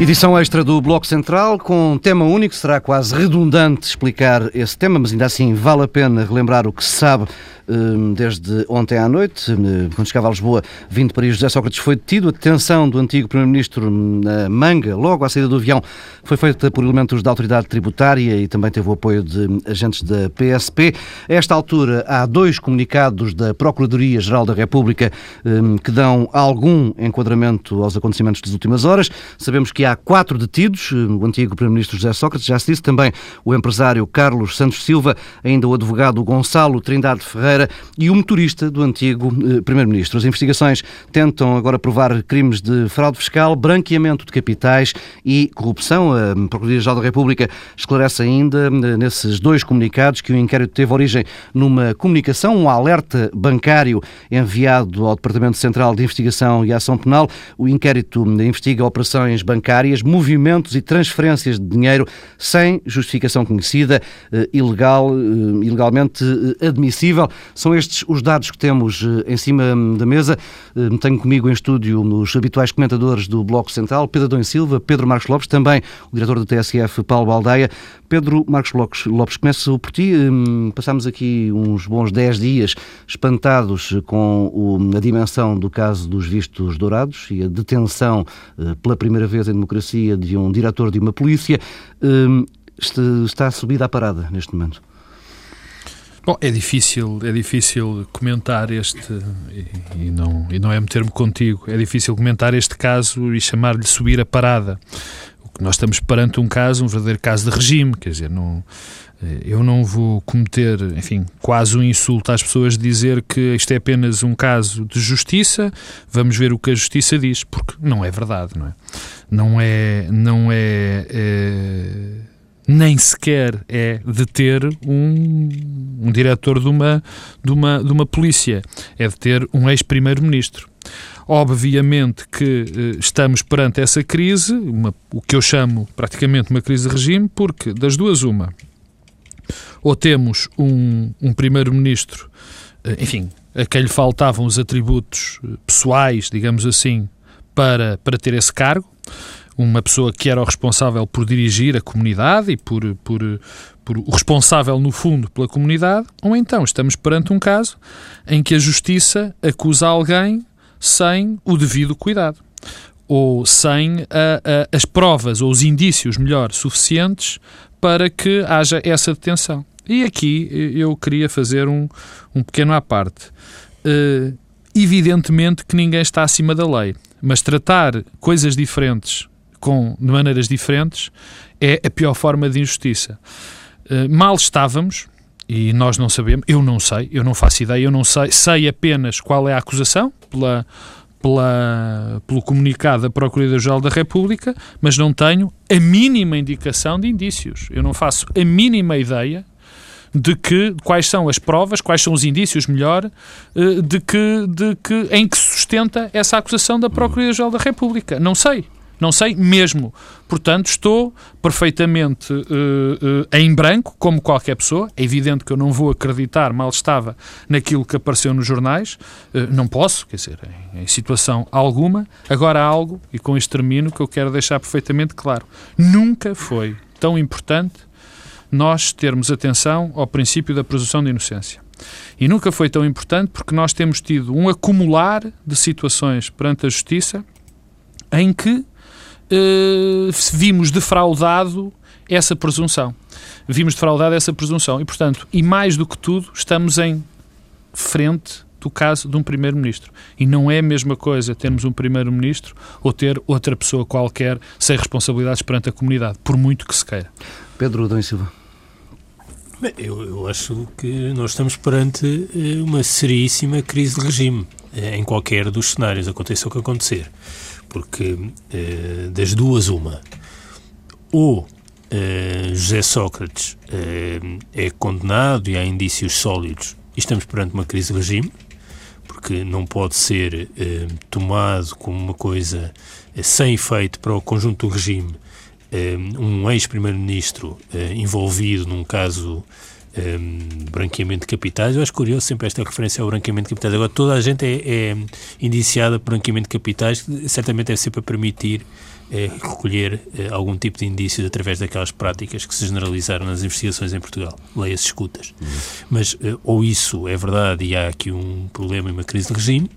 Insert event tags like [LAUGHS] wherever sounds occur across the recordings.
Edição extra do Bloco Central com tema único. Será quase redundante explicar esse tema, mas ainda assim vale a pena relembrar o que se sabe desde ontem à noite, hum, quando chegava a Lisboa, vindo Paris, José Sócrates foi detido. A detenção do antigo Primeiro-Ministro hum, na Manga, logo à saída do avião, foi feita por elementos da autoridade tributária e também teve o apoio de agentes da PSP. A esta altura, há dois comunicados da Procuradoria-Geral da República que dão algum enquadramento aos acontecimentos das últimas horas. Sabemos que há quatro detidos, o antigo Primeiro-Ministro José Sócrates, já se disse, também o empresário Carlos Santos Silva, ainda o advogado Gonçalo Trindade Ferreira, e o motorista do antigo eh, Primeiro-Ministro. As investigações tentam agora provar crimes de fraude fiscal, branqueamento de capitais e corrupção. A Procuradoria-Geral da República esclarece ainda eh, nesses dois comunicados que o inquérito teve origem numa comunicação, um alerta bancário enviado ao Departamento Central de Investigação e Ação Penal. O inquérito investiga operações bancárias, movimentos e transferências de dinheiro sem justificação conhecida, eh, ilegal, ilegalmente admissível. São estes os dados que temos eh, em cima da mesa. Eh, tenho comigo em estúdio os habituais comentadores do Bloco Central, Pedro Dom Silva, Pedro Marcos Lopes, também o diretor do TSF, Paulo Baldeia. Pedro Marcos Lopes, começo por ti. Hum, passámos aqui uns bons 10 dias espantados com a dimensão do caso dos vistos dourados e a detenção eh, pela primeira vez em democracia de um diretor de uma polícia. Hum, está subida à parada neste momento. Bom, é difícil, é difícil comentar este e, não e não é meter-me contigo. É difícil comentar este caso e chamar-lhe subir a parada. Nós estamos perante um caso, um verdadeiro caso de regime, quer dizer, não eh, eu não vou cometer, enfim, quase um insulto às pessoas dizer que isto é apenas um caso de justiça, vamos ver o que a justiça diz, porque não é verdade, não é? Não é, não é, é nem sequer é deter um, um diretor de uma, de, uma, de uma polícia, é deter um ex-primeiro-ministro. Obviamente que eh, estamos perante essa crise, uma, o que eu chamo praticamente uma crise de regime, porque das duas uma, ou temos um, um primeiro-ministro, eh, enfim, a quem lhe faltavam os atributos eh, pessoais, digamos assim, para, para ter esse cargo, uma pessoa que era o responsável por dirigir a comunidade e por, por, por o responsável, no fundo, pela comunidade, ou então estamos perante um caso em que a justiça acusa alguém sem o devido cuidado ou sem a, a, as provas ou os indícios, melhor, suficientes para que haja essa detenção. E aqui eu queria fazer um, um pequeno à parte. Uh, evidentemente que ninguém está acima da lei, mas tratar coisas diferentes com, de maneiras diferentes, é a pior forma de injustiça. Uh, mal estávamos, e nós não sabemos, eu não sei, eu não faço ideia, eu não sei, sei apenas qual é a acusação pela, pela, pelo comunicado da Procuradoria-Geral da República, mas não tenho a mínima indicação de indícios. Eu não faço a mínima ideia de que quais são as provas, quais são os indícios, melhor, eh, de que, de que em que sustenta essa acusação da Procuradoria-Geral da República. Não sei. Não sei mesmo. Portanto, estou perfeitamente uh, uh, em branco, como qualquer pessoa. É evidente que eu não vou acreditar, mal estava, naquilo que apareceu nos jornais. Uh, não posso, quer dizer, em, em, situação alguma. Agora há algo, e com isto termino, que eu quero deixar perfeitamente claro. Nunca foi tão importante nós termos atenção ao princípio da presunção de inocência. E nunca foi tão importante porque nós temos tido um acumular de situações perante a justiça em que uh, vimos defraudado essa presunção. Vimos defraudado essa presunção. E, portanto, e mais do que tudo, estamos em frente do caso de um primeiro-ministro. E não é a mesma coisa termos um primeiro-ministro ou ter outra pessoa qualquer sem responsabilidades perante a comunidade, por muito que se queira. Pedro Dom Silva. Bem, eu, eu, acho que nós estamos perante eh, uma seríssima crise de regime eh, em qualquer dos cenários, aconteça o que acontecer porque eh, das duas, uma. Ou eh, José Sócrates eh, é condenado e há indícios sólidos e estamos perante uma crise de regime, porque não pode ser tomado como uma coisa sem efeito para o conjunto do regime um ex-primeiro-ministro envolvido num caso um, branqueamento de capitais. Eu acho curioso sempre esta referência ao branqueamento de capitais. Agora, toda a gente é, é indiciada por branqueamento de capitais, que certamente deve ser para permitir é, recolher é, algum tipo de indícios através daquelas práticas que se generalizaram nas investigações em Portugal, leia-se escutas. Uhum. Mas é, ou isso é verdade e há aqui um problema e uma crise de regime,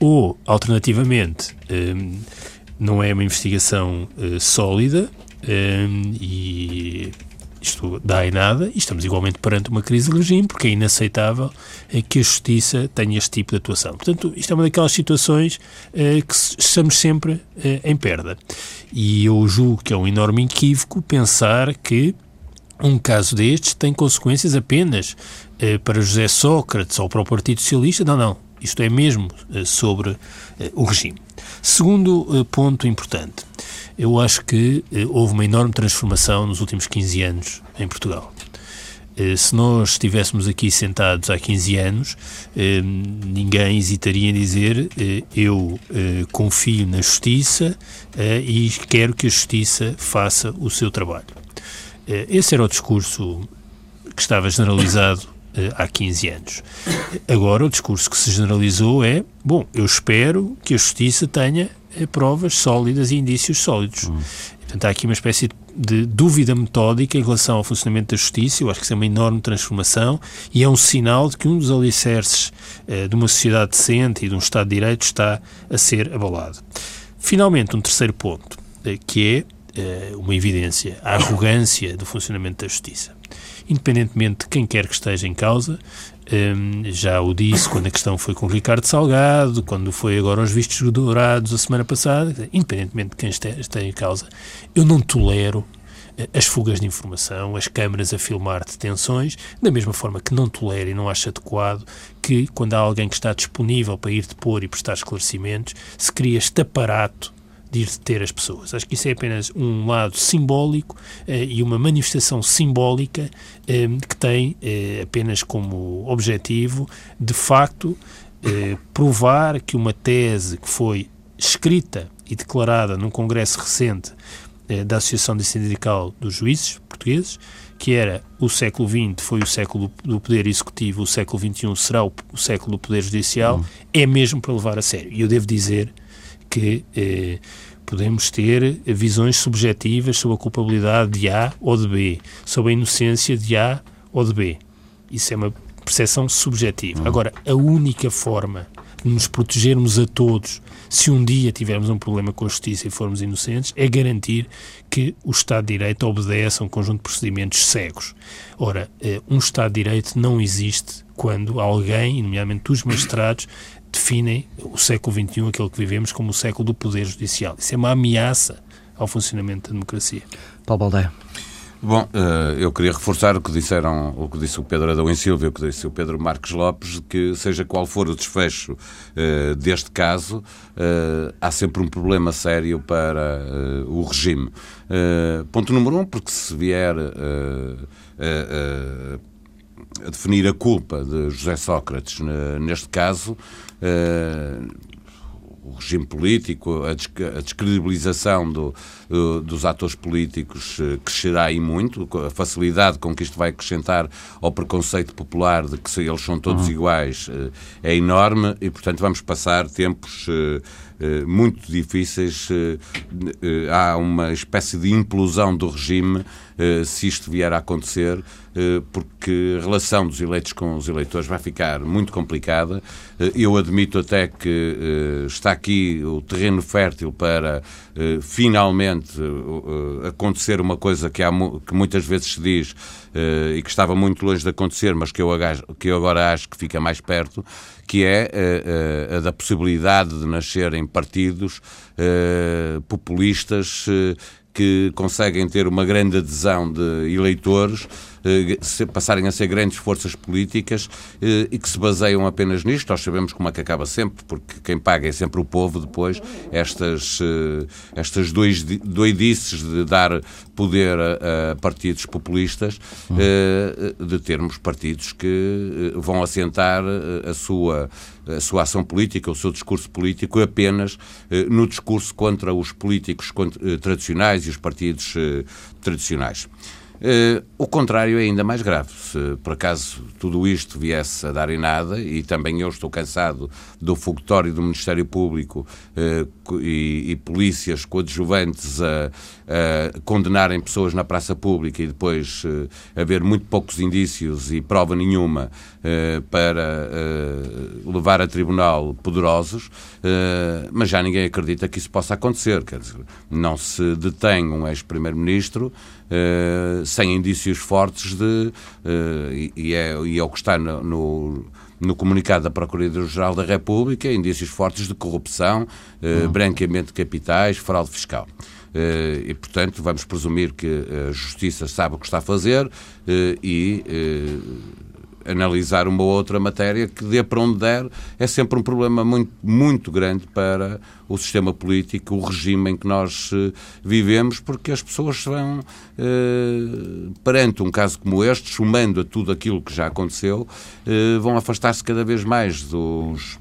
ou, alternativamente, não é uma investigação sólida e isto dá em nada e estamos igualmente perante uma crise de regime, porque é inaceitável é, que a justiça tenha este tipo de atuação. Portanto, isto é uma daquelas situações é, que estamos sempre é, em perda. E eu julgo que é um enorme equívoco pensar que um caso destes tem consequências apenas para José Sócrates ou para o Partido Socialista. Não, não. Isto é mesmo sobre o regime. Segundo ponto importante eu acho que eh, houve uma enorme transformação nos últimos 15 anos em Portugal. Eh, se nós estivéssemos aqui sentados há 15 anos, eh, ninguém hesitaria em dizer eu confio na justiça e quero que a justiça faça o seu trabalho. Esse era o discurso que estava generalizado há 15 anos. Agora, o discurso que se generalizou é: bom, eu espero que a justiça tenha provas sólidas e indícios sólidos. Hum. Portanto, há aqui uma espécie de dúvida metódica em relação ao funcionamento da justiça. Eu acho que isso é uma enorme transformação e é um sinal de que um dos alicerces eh, de uma sociedade decente e de um Estado de Direito está a ser abalado. Finalmente, um terceiro ponto, eh, que é eh, uma evidência, a arrogância do funcionamento da justiça. Independentemente de quem quer que esteja em causa, um, já o disse quando a questão foi com Ricardo Salgado, quando foi agora aos vistos dourados a semana passada, independentemente de quem esteja em causa, eu não tolero eh, as fugas de informação, as câmaras a filmar detenções, da mesma forma que não tolero e não acho adequado que, quando há alguém que está disponível para ir depor e prestar esclarecimentos, se cria este aparato de ir deter as pessoas. Acho que isso é apenas um lado simbólico eh, e uma manifestação simbólica eh, que tem eh, apenas como objetivo, de facto, eh, provar que uma tese que foi escrita e declarada num congresso recente eh, da Associação de Sindical dos Juízes Portugueses, que era o século XX foi o século do poder executivo, o século XXI será o, o século do poder judicial, uhum. é mesmo para levar a sério. E eu devo dizer que eh, podemos ter visões subjetivas sobre a culpabilidade de A ou de B, sobre a inocência de A ou de B. Isso é uma percepção subjetiva. Uhum. Agora, a única forma de nos protegermos a todos se um dia tivermos um problema com a justiça e formos inocentes, é garantir que o Estado de Direito obedece a um conjunto de procedimentos cegos. Ora, eh, um Estado de Direito não existe quando alguém, nomeadamente os magistrados, definem o século XXI, aquele que vivemos, como o século do poder judicial. Isso é uma ameaça ao funcionamento da democracia. Paulo Baldeia. Bom, eh, eu queria reforçar o que disseram, o que disse o Pedro Adão e Silva, o que disse o Pedro Marques Lopes, que seja qual for o desfecho eh, deste caso, eh, há sempre um problema sério para o regime. Ponto número um, porque se vier a definir a culpa de José Sócrates neste caso, o regime político, a, descredibilização do, dos atores políticos eh, crescerá aí muito, a facilidade com que isto vai acrescentar ao preconceito popular de que eles são todos uhum. iguais eh, é enorme e, portanto, vamos passar tempos eh, muito difíceis. Há uma espécie de implosão do regime se isto vier a acontecer eh, porque a relação dos eleitos com os eleitores vai ficar muito complicada. Eh, eu admito até que eh, está aqui o terreno fértil para finalmente acontecer uma coisa que, há, que muitas vezes se diz e que estava muito longe de acontecer, mas que eu, que eu agora acho que fica mais perto, que é a da possibilidade de nascerem partidos populistas que conseguem ter uma grande adesão de eleitores passarem a ser grandes forças políticas eh, e que se baseiam apenas nisto. Nós sabemos como é que acaba sempre, porque quem paga é sempre o povo depois. Estas, eh, estas doidices de dar poder a, a partidos populistas, de termos partidos que vão assentar a sua, a sua ação política, o seu discurso político apenas no discurso contra os políticos tradicionais e os partidos tradicionais. Uh, o contrário é ainda mais grave. Se por acaso tudo isto viesse a dar em nada, e também eu estou cansado do fogotório do Ministério Público uh, e, e, polícias coadjuvantes a, a, condenarem pessoas na praça pública e depois uh, haver muito poucos indícios e prova nenhuma para levar a tribunal poderosos, mas já ninguém acredita que isso possa acontecer. Quer dizer, não se detém um ex-primeiro-ministro uh, sem indícios fortes de. Uh, e, é, e é o que está no, no no comunicado da Procuradoria-Geral da República, indícios fortes de corrupção, uhum. branqueamento de capitais, fraude fiscal. E, portanto, vamos presumir que a Justiça sabe o que está a fazer e analisar uma outra matéria que dê para onde der é sempre um problema muito, muito grande para o sistema político, o regime em que nós vivemos, porque as pessoas vão, perante um caso como este, somando a tudo aquilo que já aconteceu, vão afastar-se cada vez mais dos,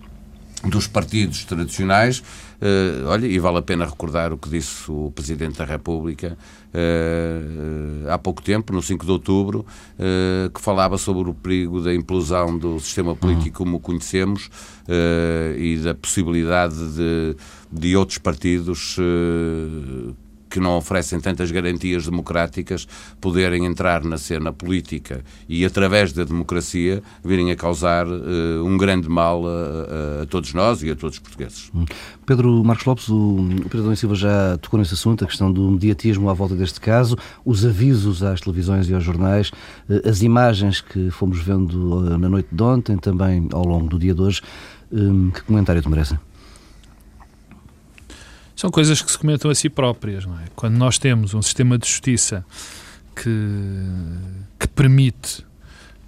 dos partidos tradicionais Uh, olha, e vale a pena recordar o que disse o Presidente da República uh, há pouco tempo, no 5 de outubro, uh, que falava sobre o perigo da implosão do sistema político como o conhecemos e da possibilidade de, de outros partidos que não oferecem tantas garantias democráticas poderem entrar na cena política e, através da democracia, virem a causar uh, um grande mal a, a, todos nós e a todos os portugueses. Hum. Pedro Marcos Lopes, o, o Pedro Silva já tocou nesse assunto, a questão do mediatismo à volta deste caso, os avisos às televisões e aos jornais, uh, as imagens que fomos vendo uh, na noite de ontem, também ao longo do dia de hoje. Hum, que comentário te merece? São coisas que se comentam a si próprias. Não é? Quando nós temos um sistema de justiça que, que permite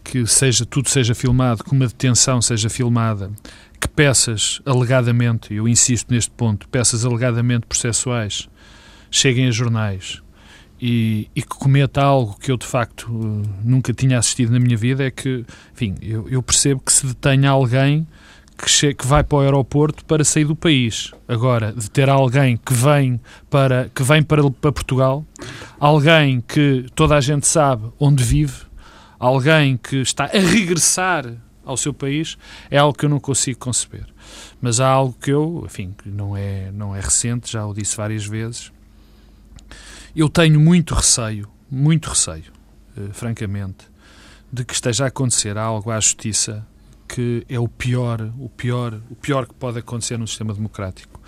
que seja, tudo seja filmado, que uma detenção seja filmada, que peças alegadamente, eu insisto neste ponto, peças alegadamente processuais cheguem a jornais e, e, que cometa algo que eu de facto nunca tinha assistido na minha vida, é que, enfim, eu, eu percebo que se detenha alguém que, que vai para o aeroporto para sair do país. Agora, de ter alguém que vem para, que vem para, para Portugal, alguém que toda a gente sabe onde vive, alguém que está a regressar ao seu país, é algo que eu não consigo conceber. Mas há algo que eu, enfim, não é, não é recente, já o disse várias vezes. Eu tenho muito receio, muito receio, eh, francamente, de que esteja a acontecer algo à justiça que é o pior, o pior, o pior que pode acontecer num sistema democrático.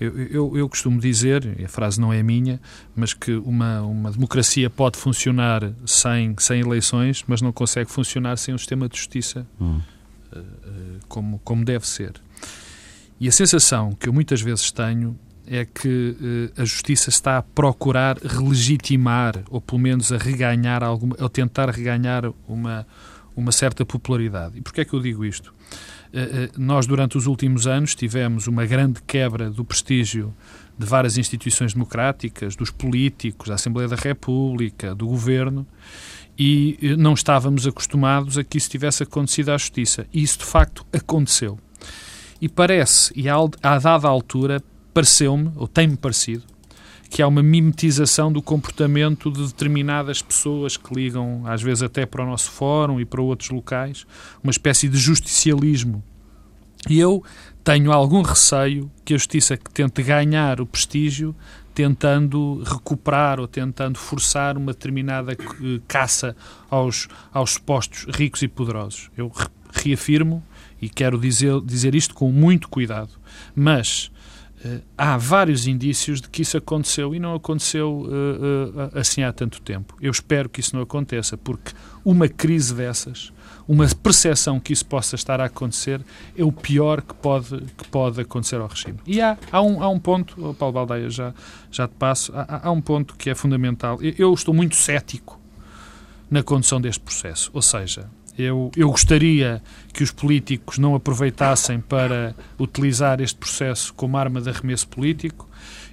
Eu, eu, eu, costumo dizer, e a frase não é minha, mas que uma, uma democracia pode funcionar sem, sem eleições, mas não consegue funcionar sem um sistema de justiça hum. uh, uh, como, como deve ser. E a sensação que eu muitas vezes tenho é que uh, a justiça está a procurar relegitimar, ou pelo menos a reganhar, alguma, ou tentar reganhar uma, uma certa popularidade. E porquê é que eu digo isto? Eh, eh, nós, durante os últimos anos, tivemos uma grande quebra do prestígio de várias instituições democráticas, dos políticos, da Assembleia da República, do Governo, e eh, não estávamos acostumados a que isso tivesse acontecido à Justiça. E isso, de facto, aconteceu. E parece, e a dada altura, pareceu-me, ou tem-me parecido, que há uma mimetização do comportamento de determinadas pessoas que ligam, às vezes até para o nosso fórum e para outros locais, uma espécie de justicialismo. E eu tenho algum receio que a justiça tente ganhar o prestígio tentando recuperar ou tentando forçar uma determinada caça aos, aos postos ricos e poderosos. Eu reafirmo e quero dizer, dizer isto com muito cuidado, mas há vários indícios de que isso aconteceu e não aconteceu uh, uh, assim há tanto tempo. Eu espero que isso não aconteça, porque uma crise dessas, uma percepção que isso possa estar a acontecer, é o pior que pode, que pode acontecer ao regime. E há, há, um, há um ponto, oh, Paulo Baldeia, já, já te passo, há, há um ponto que é fundamental. Eu estou muito cético na condução deste processo, ou seja, eu, eu gostaria que os políticos não aproveitassem para utilizar este processo como arma de arremesso político.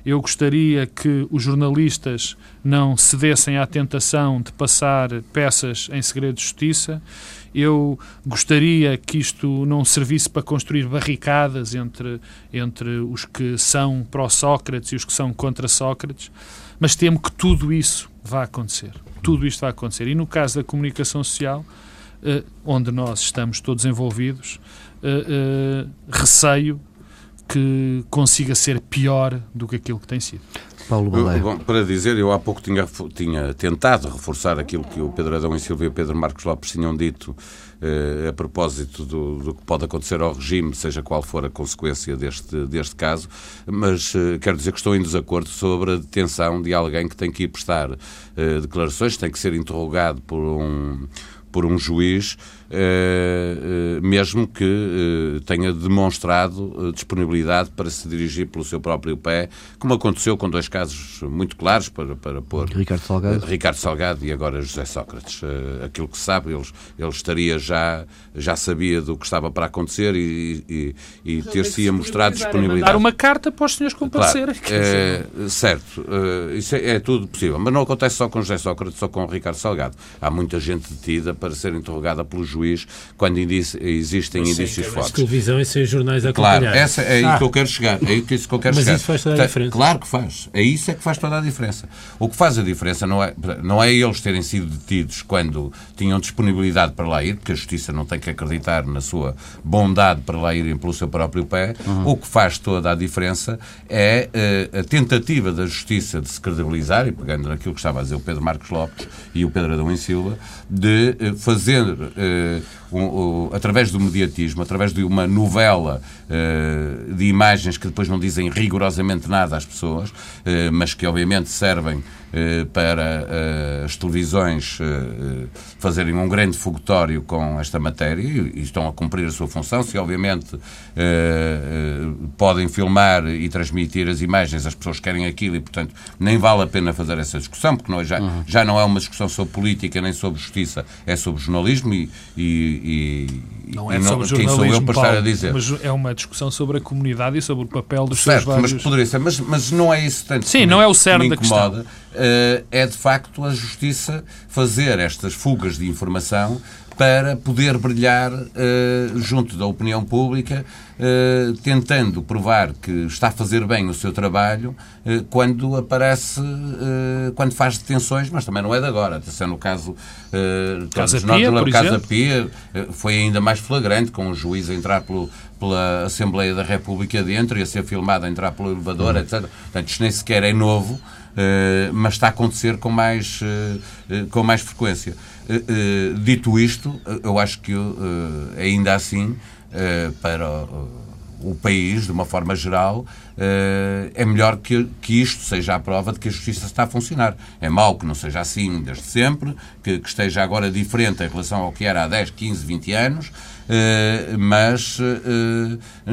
Eu gostaria que os jornalistas não cedessem à tentação de passar peças em segredo de justiça. Eu gostaria que isto não servisse para construir barricadas entre, entre os que são pró-Sócrates e os que são contra Sócrates, mas temo que tudo isso vá acontecer. Tudo isto vai acontecer. E no caso da comunicação social, onde nós estamos todos envolvidos, eh, eh, receio que consiga ser pior do que aquilo que tem sido. Paulo Baleia. Bom, para dizer, eu há pouco tinha, tinha tentado reforçar aquilo que o Pedro Adão e Silvia e o Pedro Marcos Lopes tinham dito eh, a propósito do, do, que pode acontecer ao regime, seja qual for a consequência deste, deste caso, mas eh, quero dizer que estou em desacordo sobre a detenção de alguém que tem que ir prestar eh, declarações, tem que ser interrogado por um por um juiz, mesmo que eh, tenha demonstrado disponibilidade para se dirigir pelo seu próprio pé, como aconteceu com dois casos muito claros para, para pôr Ricardo Salgado. Ricardo Salgado e agora José Sócrates. Aquilo que se sabe, ele, ele estaria já, já sabia do que estava para acontecer e, e, e ter-se mostrado disponibilidade. Dar uma carta para os senhores comparecerem. Claro, é, certo, isso é, é tudo possível, mas não acontece só com José Sócrates ou com Ricardo Salgado. Há muita gente detida para ser interrogada pelo juiz quando existem Sim, indícios fortes. televisão e sem jornais a Claro, essa é aí ah. que eu quero chegar. É isso que eu quero Mas chegar. isso faz toda a diferença. Claro que faz. É isso é que faz toda a diferença. O que faz a diferença não é, não é eles terem sido detidos quando tinham disponibilidade para lá ir, porque a Justiça não tem que acreditar na sua bondade para lá irem pelo seu próprio pé. Uhum. O que faz toda a diferença é uh, a tentativa da Justiça de se credibilizar, e pegando naquilo que estava a dizer o Pedro Marcos Lopes e o Pedro Adão e Silva, de uh, fazer, uh, um, um, através do mediatismo, através de uma novela uh, de imagens que depois não dizem rigorosamente nada às pessoas, uh, mas que obviamente servem para as televisões fazerem um grande fogotório com esta matéria e estão a cumprir a sua função. Se, obviamente, podem filmar e transmitir as imagens, as pessoas querem aquilo e, portanto, nem vale a pena fazer essa discussão, porque não é, já, uhum. já não é uma discussão sobre política nem sobre justiça, é sobre jornalismo e, e, e não é e sobre quem sou eu para Paulo, estar a dizer. Mas é uma discussão sobre a comunidade e sobre o papel dos certo, seus vários... mas poderia ser, mas, mas não é isso tanto Sim, não é o cerne da questão. Uh, é de facto a justiça fazer estas fugas de informação para poder brilhar uh, junto da opinião pública, uh, tentando provar que está a fazer bem o seu trabalho uh, quando aparece, quando faz detenções, mas também não é de agora. Atenção, no caso, Casa Pia, por Casa Pia, foi ainda mais flagrante, com o juiz a entrar pelo, pela Assembleia da República dentro e a ser filmado a entrar pelo elevador, uhum. etc. Portanto, isto nem sequer é novo. Uh, mas está a acontecer com mais, uh, uh, com mais frequência. dito isto, eu acho que ainda assim, para o país, de uma forma geral, é melhor que, que isto seja a prova de que a justiça está a funcionar. É mau que não seja assim desde sempre, que, que esteja agora diferente em relação ao que era há 10, 15, 20 anos, mas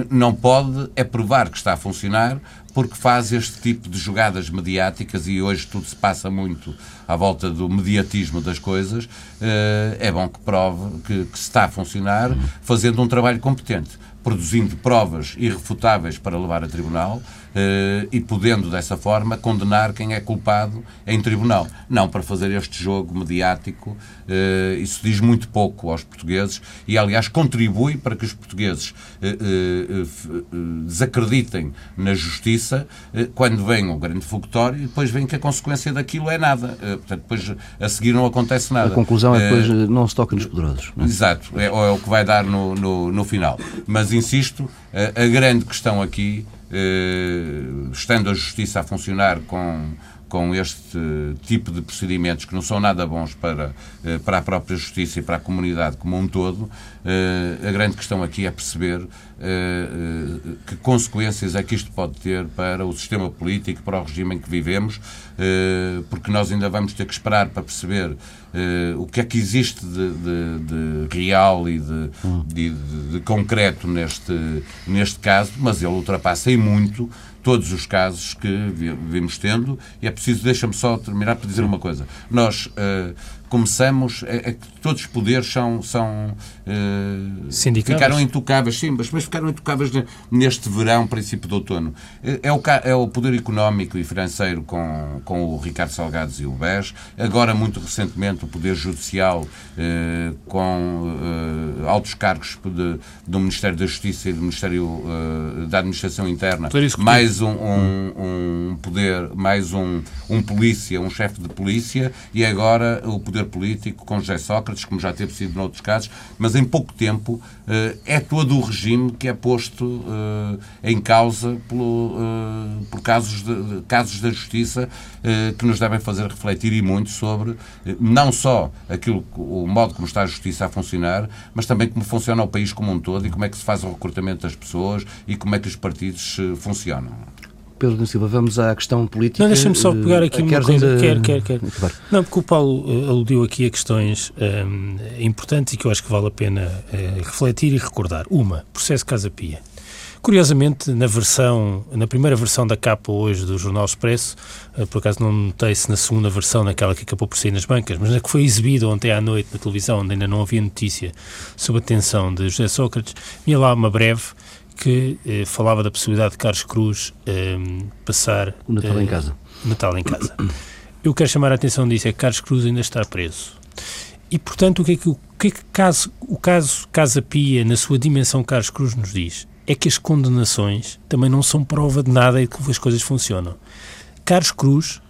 não pode é provar que está a funcionar porque faz este tipo de jogadas mediáticas e hoje tudo se passa muito à volta do mediatismo das coisas, eh, é bom que prove que, que se está a funcionar fazendo um trabalho competente produzindo provas irrefutáveis para levar a tribunal uh, e podendo, dessa forma, condenar quem é culpado em tribunal. Não para fazer este jogo mediático. Uh, isso diz muito pouco aos portugueses e, aliás, contribui para que os portugueses uh, desacreditem na justiça quando vem o grande fogotório e depois vem que a consequência daquilo é nada. portanto, depois a seguir não acontece nada. A conclusão é que depois não se toca nos poderosos. É? Exato. É, é o que vai dar no, no, no final. Mas insisto, a, a grande questão aqui, eh, estando a justiça a funcionar com com este tipo de procedimentos que não são nada bons para, eh, para a própria justiça e para a comunidade como um todo, a grande questão aqui é perceber eh, que consequências é que isto pode ter para o sistema político, para o regime em que vivemos, porque nós ainda vamos ter que esperar para perceber o que é que existe de, de, de real e de, de, de concreto neste, neste caso, mas ele ultrapassa em muito todos os casos que vimos tendo, e é preciso, deixa-me só terminar para dizer uma coisa. Nós, uh, começamos, é, é que todos os poderes são, são uh, ficaram intocáveis, sim, mas, mas ficaram intocáveis neste verão, princípio de outono. É o, é o poder económico e financeiro com, com o Ricardo Salgados e o BES, agora muito recentemente o poder judicial uh, com uh, altos cargos de, do Ministério da Justiça e do Ministério da Administração Interna, mais um, um, um, poder, mais um, um polícia, um chefe de polícia e agora o poder político com José Sócrates, como já teve sido noutros casos, mas em pouco tempo eh, é todo o regime que é posto eh, em causa pelo, eh, por casos, de, casos da justiça que nos devem fazer refletir e muito sobre não só aquilo, o modo como está a justiça a funcionar, mas também como funciona o país como um todo e como é que se faz o recrutamento das pessoas e como é que os partidos funcionam. Pedro da Silva, vamos à questão política. Não, deixa-me só pegar aqui uma coisa. Ainda... Quer, quer, quer. Não, porque o Paulo uh, aludiu aqui a questões um, importantes e que eu acho que vale a pena uh, refletir e recordar. Uma, processo Casa Pia. Curiosamente, na versão, na primeira versão da capa hoje do Jornal Expresso, uh, por acaso não notei se na segunda versão, naquela que acabou por sair nas bancas, mas na que foi exibida ontem à noite na televisão, onde ainda não havia notícia sobre a detenção de José Sócrates, vinha lá uma breve que eh, falava da possibilidade de Carlos Cruz eh, passar o Natal eh, em casa. Natal em casa. Eu quero chamar a atenção disso é que Carlos Cruz ainda está preso. E, portanto, o que é que o, que é que caso, o caso Casa Pia, na sua dimensão Carlos Cruz, nos diz? É que as condenações também não são prova de nada e que as coisas funcionam. Carlos Cruz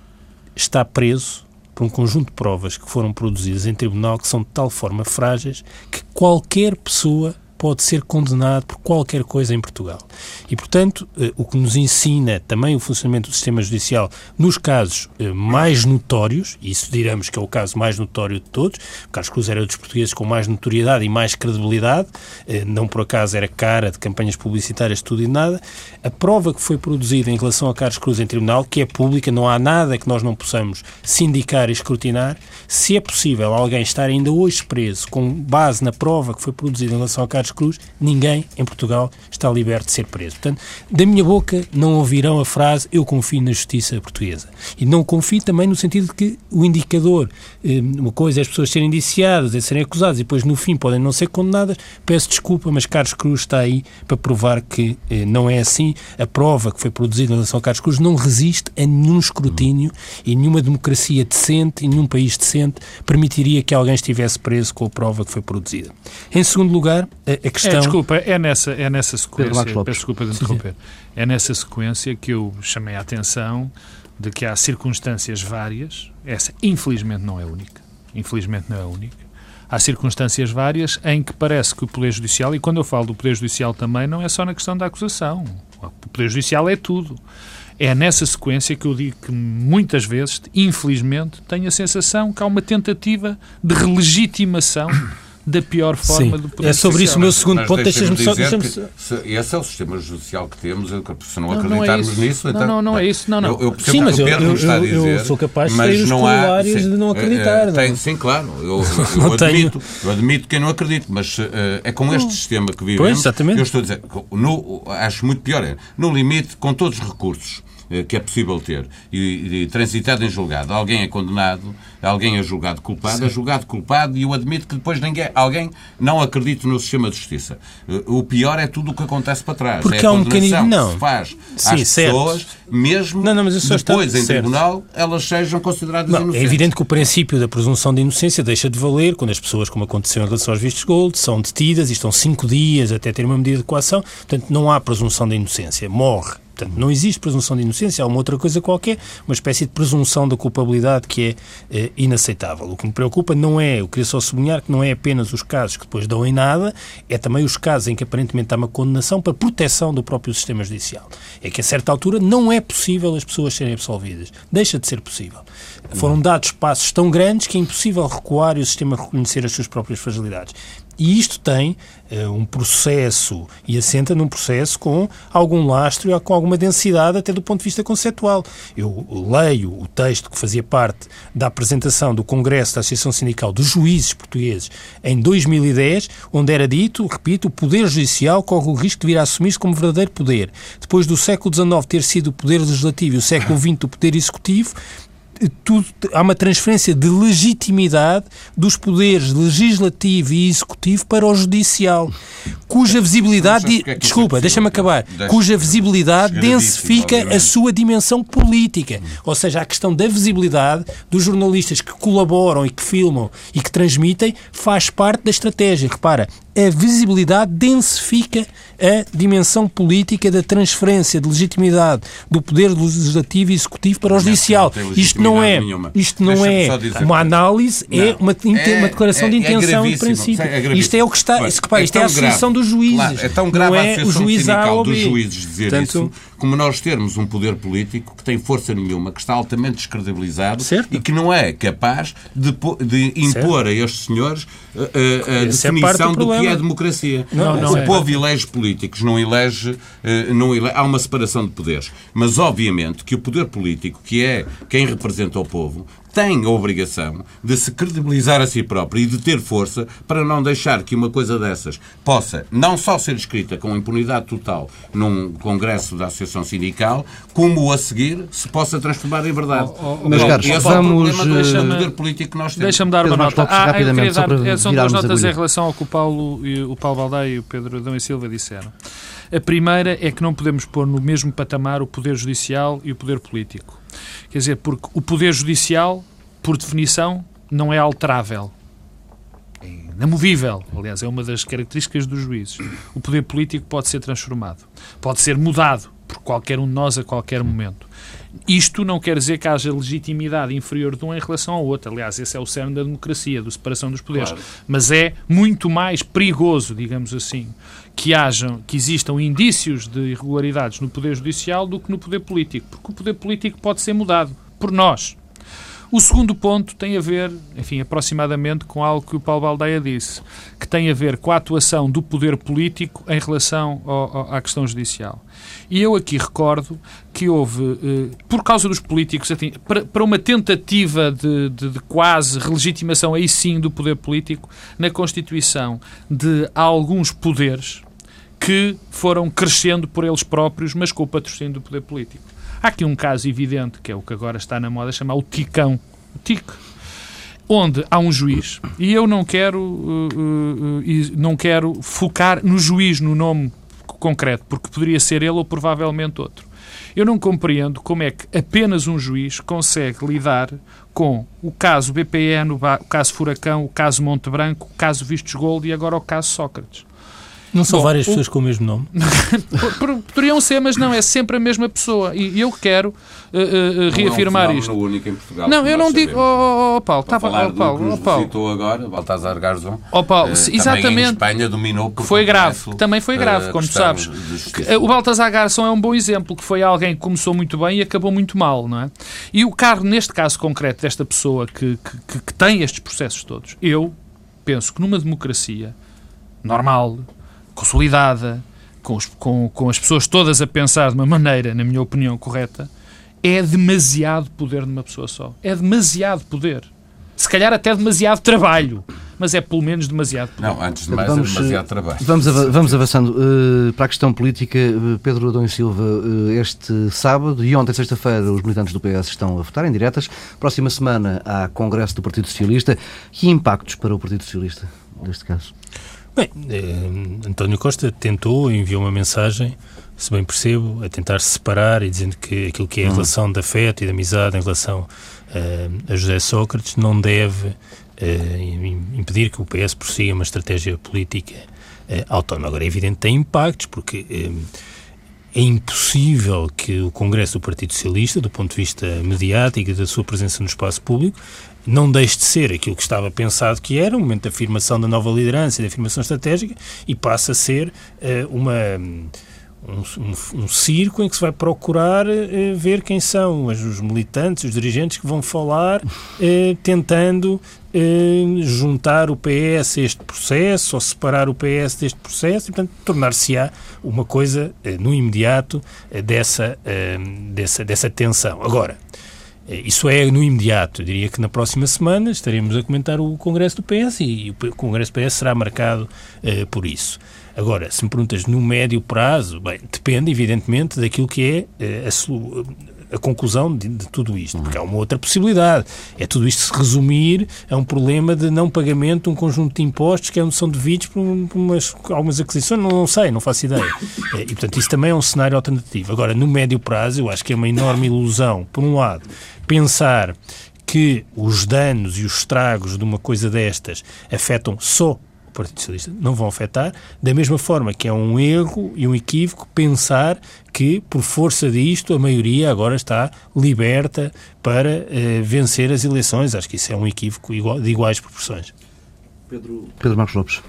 está preso por um conjunto de provas que foram produzidas em tribunal que são de tal forma frágeis que qualquer pessoa pode ser condenado por qualquer coisa em Portugal. E, portanto, eh, o que nos ensina também o funcionamento do sistema judicial nos casos eh, mais notórios, e isso diremos que é o caso mais notório de todos, o Carlos Cruz era dos portugueses com mais notoriedade e mais credibilidade, eh, não por acaso era cara de campanhas publicitárias, tudo e nada, a prova que foi produzida em relação a Carlos Cruz em tribunal, que é pública, não há nada que nós não possamos sindicar e escrutinar, se é possível alguém estar ainda hoje preso com base na prova que foi produzida em relação a Carlos Cruz, ninguém em Portugal está liberto de ser preso. Portanto, da minha boca não ouvirão a frase eu confio na justiça portuguesa. E não confio também no sentido de que o indicador, eh, uma coisa é as pessoas serem indiciadas, é serem acusadas e depois no fim podem não ser condenadas. Peço desculpa, mas Carlos Cruz está aí para provar que eh, não é assim. A prova que foi produzida em relação a Carlos Cruz não resiste a nenhum escrutínio e nenhuma democracia decente e nenhum país decente permitiria que alguém estivesse preso com a prova que foi produzida. Em segundo lugar, a, questão... É, desculpa, é nessa, é nessa sequência, desculpa de interromper, é nessa sequência que eu chamei a atenção de que há circunstâncias várias, essa infelizmente não é única, infelizmente não é única, há circunstâncias várias em que parece que o Poder Judicial, e quando eu falo do Poder Judicial também, não é só na questão da acusação. O Poder Judicial é tudo. É nessa sequência que eu digo que muitas vezes, infelizmente, tenho a sensação que há uma tentativa de relegitimação [COUGHS] da pior forma Sim. do Poder É sobre isso o meu segundo ponto. Deixa-me só. Deixa esse é o sistema judicial que temos. Se não, não acreditarmos não é nisso. Não, então, não, não é isso. Não, não. Eu, eu sim, mas eu, eu, eu, eu, sou capaz de ter os corolários de não acreditar. É, tem, sim, claro. Eu, eu [LAUGHS] admito, eu admito que eu não acredito, mas uh, é com este sistema que vivemos. Pois, exatamente. Eu estou a dizer, no, acho muito pior. É, no limite, com todos os recursos eh, que é possível ter e, e transitado em julgado, alguém é condenado, alguém é julgado culpado, Sim. é julgado culpado e eu admito que depois ninguém, alguém não acredita no sistema de justiça. Eh, o pior é tudo o que acontece para trás. Porque é há um mecanismo não. que se faz Sim, às certo. pessoas, mesmo não, não, mas depois em certo. tribunal, elas sejam consideradas não, é inocentes. É evidente que o princípio da presunção de inocência deixa de valer quando as pessoas, como aconteceu em relação aos vistos gold, são detidas e estão cinco dias até ter uma medida de coação. Portanto, não há presunção de inocência. Morre Portanto, não existe presunção de inocência, há uma outra coisa qualquer, uma espécie de presunção da culpabilidade que é, é inaceitável. O que me preocupa não é, eu queria só sublinhar que não é apenas os casos que depois dão em nada, é também os casos em que aparentemente há uma condenação para proteção do próprio sistema judicial. É que a certa altura não é possível as pessoas serem absolvidas. Deixa de ser possível. Foram dados passos tão grandes que é impossível recuar e o sistema reconhecer as suas próprias fragilidades. E isto tem uh, um processo e assenta num processo com algum lastro e com alguma densidade, até do ponto de vista conceptual. Eu leio o texto que fazia parte da apresentação do Congresso da Associação Sindical dos Juízes Portugueses em 2010, onde era dito, repito, o Poder Judicial corre o risco de vir a assumir-se como verdadeiro poder. Depois do século XIX ter sido o Poder Legislativo e o século XX o Poder Executivo, tudo, há uma transferência de legitimidade dos poderes legislativo e executivo para o judicial, cuja visibilidade, é desculpa, deixa-me acabar, cuja visibilidade densifica a sua dimensão política. Ou seja, a questão da visibilidade dos jornalistas que colaboram e que filmam e que transmitem faz parte da estratégia. Repara, a visibilidade densifica a dimensão política da transferência de legitimidade do poder legislativo e executivo para o judicial. Isto não é, isto não é uma análise, é não. é uma, é, uma declaração é, de intenção de princípio. É isto é o que está, Mas, repara, isto é, a associação dos juízes. Claro, é tão grave não é a o juiz A dos juízes dizer Portanto, isso, como nós termos um poder político que tem força nenhuma, que está altamente descredibilizado certo. e que não é capaz de, de impor certo. a estes senhores a, a, a definição do, do que é democracia. Não, não o povo elege políticos, não elege, eh, não elege, Há uma separação de poderes. Mas, obviamente, que o poder político, que é quem representa o povo, tem a obrigação de se credibilizar a si próprio e de ter força para não deixar que uma coisa dessas possa não só ser escrita com impunidade total num congresso da Associação Sindical, como a seguir se possa transformar em verdade. Oh, oh, Mas, Carlos, esse vamos... é o problema do poder político que nós temos. Deixa-me dar uma nota. Ah, rapidamente, dar, são duas notas em relação ao que o Paulo, o Paulo Baldaia e o Pedro Adão e Silva disseram. A primeira é que não podemos pôr no mesmo patamar o poder judicial e o poder político. Quer dizer, porque o poder judicial, por definição, não é alterável. É inamovível. Aliás, é uma das características dos juízes. O poder político pode ser transformado, pode ser mudado por qualquer um de nós a qualquer momento. Isto não quer dizer que haja legitimidade inferior de um em relação ao outro. Aliás, esse é o cerne da democracia, da separação dos poderes. Claro. Mas é muito mais perigoso, digamos assim, que hajam, que existam indícios de irregularidades no poder judicial do que no poder político, porque o poder político pode ser mudado por nós. O segundo ponto tem a ver, enfim, aproximadamente com algo que o Paulo Baldeia disse, que tem a ver com a atuação do poder político em relação ao, ao, à questão judicial. E eu aqui recordo que houve, eh, por causa dos políticos, assim, para, para, uma tentativa de, de, de, quase relegitimação, aí sim, do poder político, na Constituição de alguns poderes que foram crescendo por eles próprios, mas com o patrocínio do poder político. Há aqui um caso evidente, que é o que agora está na moda, chamar o ticão. O tic. Onde há um juiz, e eu não quero, uh, uh, uh, não quero focar no juiz, no nome concreto, porque poderia ser ele ou provavelmente outro. Eu não compreendo como é que apenas um juiz consegue lidar com o caso BPN, o caso Furacão, o caso Monte Branco, o caso Vistos Gold e agora o caso Sócrates. Não são Bom, várias o... pessoas com o mesmo nome? [LAUGHS] Poderiam ser, mas não, é sempre a mesma pessoa. E eu quero uh, uh, reafirmar não é um isto. único em Portugal. Não, eu não digo. Oh, oh, oh, Paulo, estava. Oh, Paulo, oh, Paulo. citou agora, Baltazar Garzon. Oh, Paulo, uh, exatamente. Em Espanha dominou por foi grave. Também foi grave, como sabes. O Baltazar Garzon é um bom exemplo, que foi alguém que começou muito bem e acabou muito mal, não é? E o carro, neste caso concreto, desta pessoa que, que, que tem estes processos todos, eu penso que numa democracia normal, consolidada, com, os, com, com as pessoas todas a pensar de uma maneira, na minha opinião, correta, é demasiado poder numa pessoa só. É demasiado poder. Se calhar até demasiado trabalho, mas é pelo menos demasiado poder. Não, antes de mais vamos, é demasiado trabalho. Vamos, av vamos avançando uh, para a questão política. Uh, Pedro Adão e Silva, uh, este sábado e ontem, sexta-feira, os militantes do PS estão a votar em diretas. Próxima semana há Congresso do Partido Socialista. Que impactos para o Partido Socialista, neste caso? Bem, eh, António Costa tentou, enviou uma mensagem, se bem percebo, a tentar separar e dizendo que aquilo que é a uhum. relação de afeto e de amizade em relação eh, a José Sócrates não deve eh, impedir que o PS prossiga uma estratégia política eh, autónoma. Agora, é evidente que tem impactos, porque eh, é impossível que o Congresso do Partido Socialista, do ponto de vista mediático e da sua presença no espaço público, não deixe de ser aquilo que estava pensado que era, um momento de afirmação da nova liderança e de afirmação estratégica, e passa a ser uh, uma. Um, um, um, circo em que se vai procurar uh, ver quem são os, militantes, os dirigentes que vão falar, uh, tentando juntar o PS a este processo ou separar o PS deste processo e, portanto, tornar-se-á uma coisa no imediato dessa, dessa, dessa tensão. Agora, isso é no imediato. Eu diria que na próxima semana estaremos a comentar o Congresso do PS e o Congresso do PS será marcado uh, por isso. Agora, se me perguntas no médio prazo, bem, depende, evidentemente, daquilo que é uh, a, a conclusão de, de, tudo isto, porque há uma outra possibilidade. É tudo isto se resumir a um problema de não pagamento de um conjunto de impostos que é são devidos por, por umas, algumas aquisições, não, não, sei, não faço ideia. É, e, portanto, isso também é um cenário alternativo. Agora, no médio prazo, eu acho que é uma enorme ilusão, por um lado, pensar que os danos e os estragos de uma coisa destas afetam só Partido Socialista não vão afetar, da mesma forma que é um erro e um equívoco pensar que, por força disto, a maioria agora está liberta para eh, vencer as eleições. Acho que isso é um equívoco igual, de iguais proporções. Pedro, Pedro Marcos Lopes.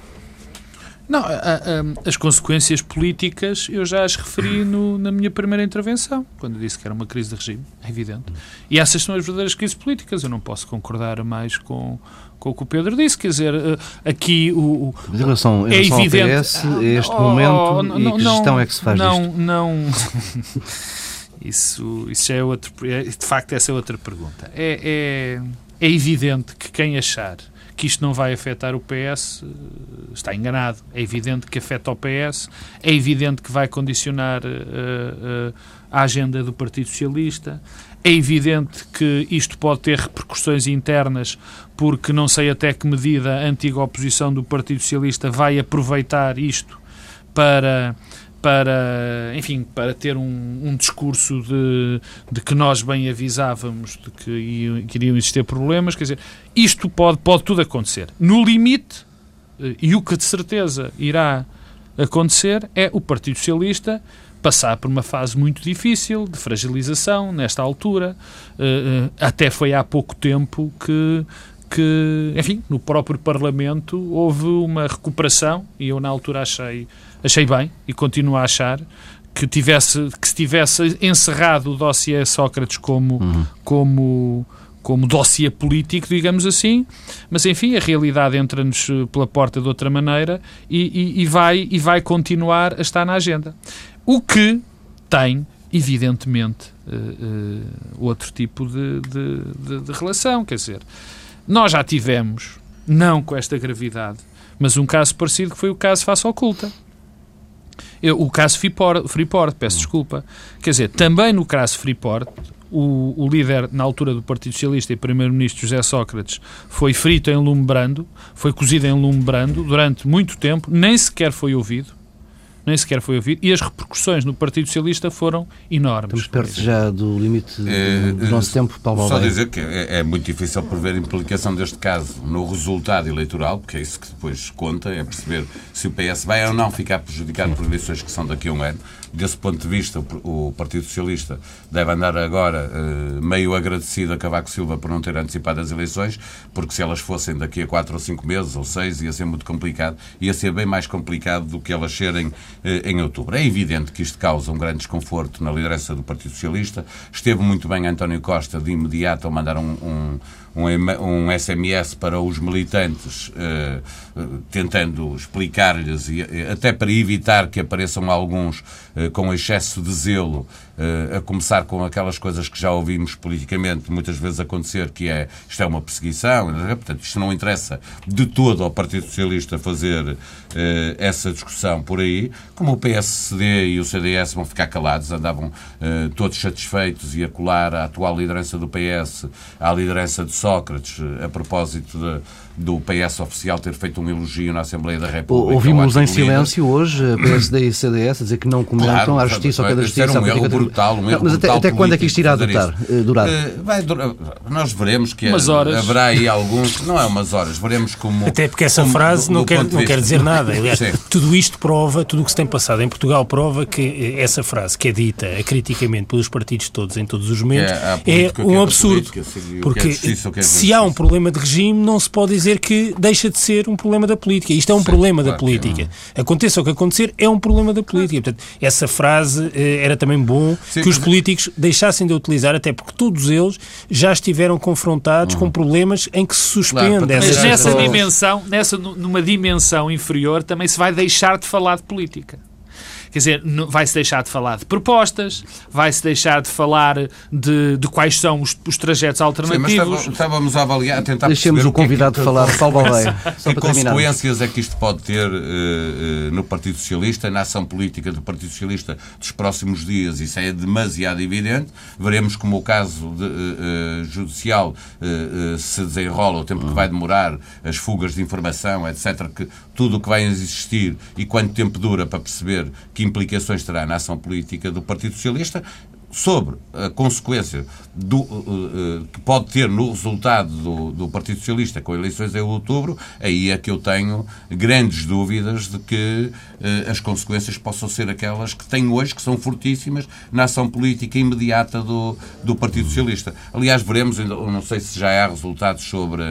Não, a, a, as consequências políticas eu já as referi no, na minha primeira intervenção, quando disse que era uma crise de regime, é evidente. E essas são as verdadeiras crises políticas. Eu não posso concordar mais com, com o que o Pedro disse. Quer dizer, eh, aqui o. Em relação, em é relação evidente. Ao PS, este oh, momento, não, e que não, gestão é que se faz não, disto? Não, [LAUGHS] isso, isso é outro. É, de facto, essa é outra pergunta. É, é, é evidente que quem achar que isto não vai afetar o PS eh, está enganado. É evidente que afeta o PS, é evidente que vai condicionar uh, uh, a agenda do Partido Socialista, é evidente que isto pode ter repercussões internas, porque não sei até que medida a antiga oposição do Partido Socialista vai aproveitar isto para para, enfim, para ter um, um discurso de, de, que nós bem avisávamos de que, que iriam existir problemas. Quer dizer, isto pode, pode tudo acontecer. No limite, eh, e o que de certeza irá acontecer é o Partido Socialista passar por uma fase muito difícil de fragilização nesta altura. Eh, eh, até foi há pouco tempo que que, enfim, no próprio Parlamento houve uma recuperação e eu na altura achei achei bem e continuo a achar que tivesse que se tivesse encerrado o dossiê Sócrates como uhum. como como dossiê político, digamos assim, mas enfim, a realidade entra-nos eh, pela porta de outra maneira e, e, e, vai, e vai continuar a estar na agenda. O que tem, evidentemente, uh, uh, outro tipo de, de, de, de relação, quer dizer, nós já tivemos, não com esta gravidade, mas um caso parecido que foi o caso Face Oculta. Eu, o caso Freeport, Freeport, peço desculpa. Quer dizer, também no caso Freeport, o, o líder, na altura do Partido Socialista e primeiro-ministro José Sócrates, foi frito em lume brando, foi cozido em lume brando durante muito tempo, nem sequer foi ouvido nem sequer foi ouvido, e as repercussões no Partido Socialista foram enormes. Estamos perto já do limite é, do nosso tempo, Paulo Só dizer que é, é, muito difícil prever a implicação deste caso no resultado eleitoral, porque é isso que depois conta, é perceber se o PS vai ou não ficar prejudicado por eleições que são daqui a um ano. Desse ponto de vista, o Partido Socialista deve andar agora uh, meio agradecido a Cavaco Silva por não ter antecipado as eleições, porque se elas fossem daqui a quatro ou cinco meses ou seis, ia ser muito complicado, ia ser bem mais complicado do que elas serem eh, em outubro. É evidente que isto causa um grande desconforto na liderança do Partido Socialista. Esteve muito bem António Costa de imediato a mandar um, um um, SMS para os militantes, eh, tentando explicar-lhes, até para evitar que apareçam alguns eh, com excesso de zelo, a começar com aquelas coisas que já ouvimos politicamente muitas vezes acontecer, que é isto é uma perseguição, portanto, isto não interessa de todo ao Partido Socialista fazer essa discussão por aí, como o PSD e o CDS vão ficar calados, andavam todos satisfeitos e a colar a atual liderança do PS à liderança de Sócrates, a propósito de, do PS oficial ter feito um elogio na Assembleia da República. Ouvimos em silêncio hoje a PSD e CDS a dizer que não comentam claro, a justiça ou cada justiça. um erro brutal, um erro Mas até, até quando é que isto irá durar? durar? Eh, vai durar? Nós veremos que umas horas. haverá aí alguns, não é umas horas, veremos como... Até porque essa como, frase não, quer, não quer dizer nada. [LAUGHS] Aliás, tudo isto prova, tudo o que se tem passado em Portugal prova que essa frase que é dita criticamente pelos partidos todos em todos os momentos é, é um absurdo. Política, porque se há um problema de regime não se pode dizer dizer que deixa de ser um problema da política. Isto é um Sim, problema claro da política. Aconteça o que acontecer, é um problema da política. Portanto, essa frase eh, era também bom Sim, que os políticos deixassem de utilizar, até porque todos eles já estiveram confrontados uhum. com problemas em que se suspende claro, essa Mas nessa dimensão, nessa, numa dimensão inferior, também se vai deixar de falar de política. Quer dizer, vai-se deixar de falar de propostas, vai-se deixar de falar de, de quais são os, os trajetos alternativos. Sim, estávamos a avaliar, a tentar Deixemos o convidado que é que, falar, Paulo Baldeia. Que consequências é que isto pode ter uh, uh, no Partido Socialista, na ação política do Partido Socialista dos próximos dias? Isso é demasiado evidente. Veremos como o caso de, uh, judicial se desenrola, o tempo que vai demorar, as fugas de informação, etc. Que tudo o que vai existir e quanto tempo dura para perceber que implicações terá na ação política do Partido Socialista sobre a consequência do, uh, uh, que pode ter no resultado do, do, Partido Socialista com eleições em outubro, aí é que eu tenho grandes dúvidas de que uh, as consequências possam ser aquelas que tenho hoje, que são fortíssimas na ação política imediata do, do Partido Socialista. Aliás, veremos, não sei se já há resultados sobre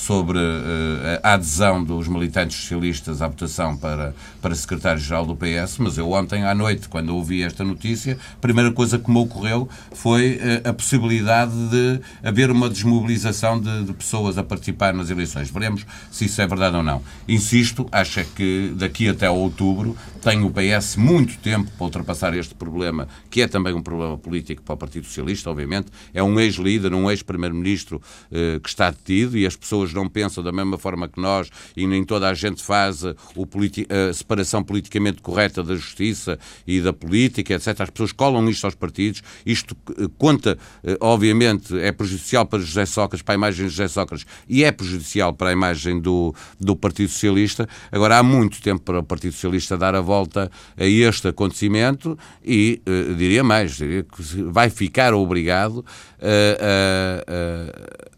sobre uh, a adesão dos militantes socialistas à votação para, para secretário-geral do PS, mas eu ontem à noite, quando ouvi esta notícia, a primeira coisa que me ocorreu foi uh, a possibilidade de haver uma desmobilização de, de, pessoas a participar nas eleições. Veremos se isso é verdade ou não. Insisto, acho é que daqui até outubro tem o PS muito tempo para ultrapassar este problema, que é também um problema político para o Partido Socialista, obviamente. É um ex-líder, um ex-primeiro-ministro uh, que está detido e as pessoas pessoas não pensam da mesma forma que nós e nem toda a gente faz a separação politicamente correta da justiça e da política, etc. As pessoas colam isto aos partidos. Isto eh, conta, eh, obviamente, é prejudicial para José Sócrates, para a imagem de José Sócrates e é prejudicial para a imagem do, do Partido Socialista. Agora, há muito tempo para o Partido Socialista dar a volta a este acontecimento e, uh, diria mais, diria que vai ficar obrigado a,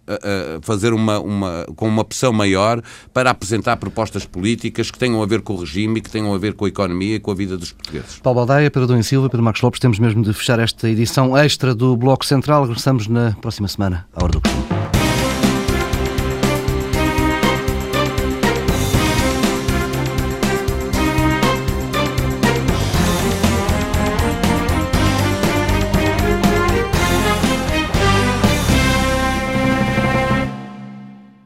fazer uma, uma, com uma pressão maior para apresentar propostas políticas que tenham a ver com o regime e que tenham a ver com a economia e com a vida dos portugueses. Paulo Baldaia, Pedro Dom Silva, Pedro Marcos Lopes, temos mesmo de fechar esta edição extra do Bloco Central. Regressamos na próxima semana, à hora do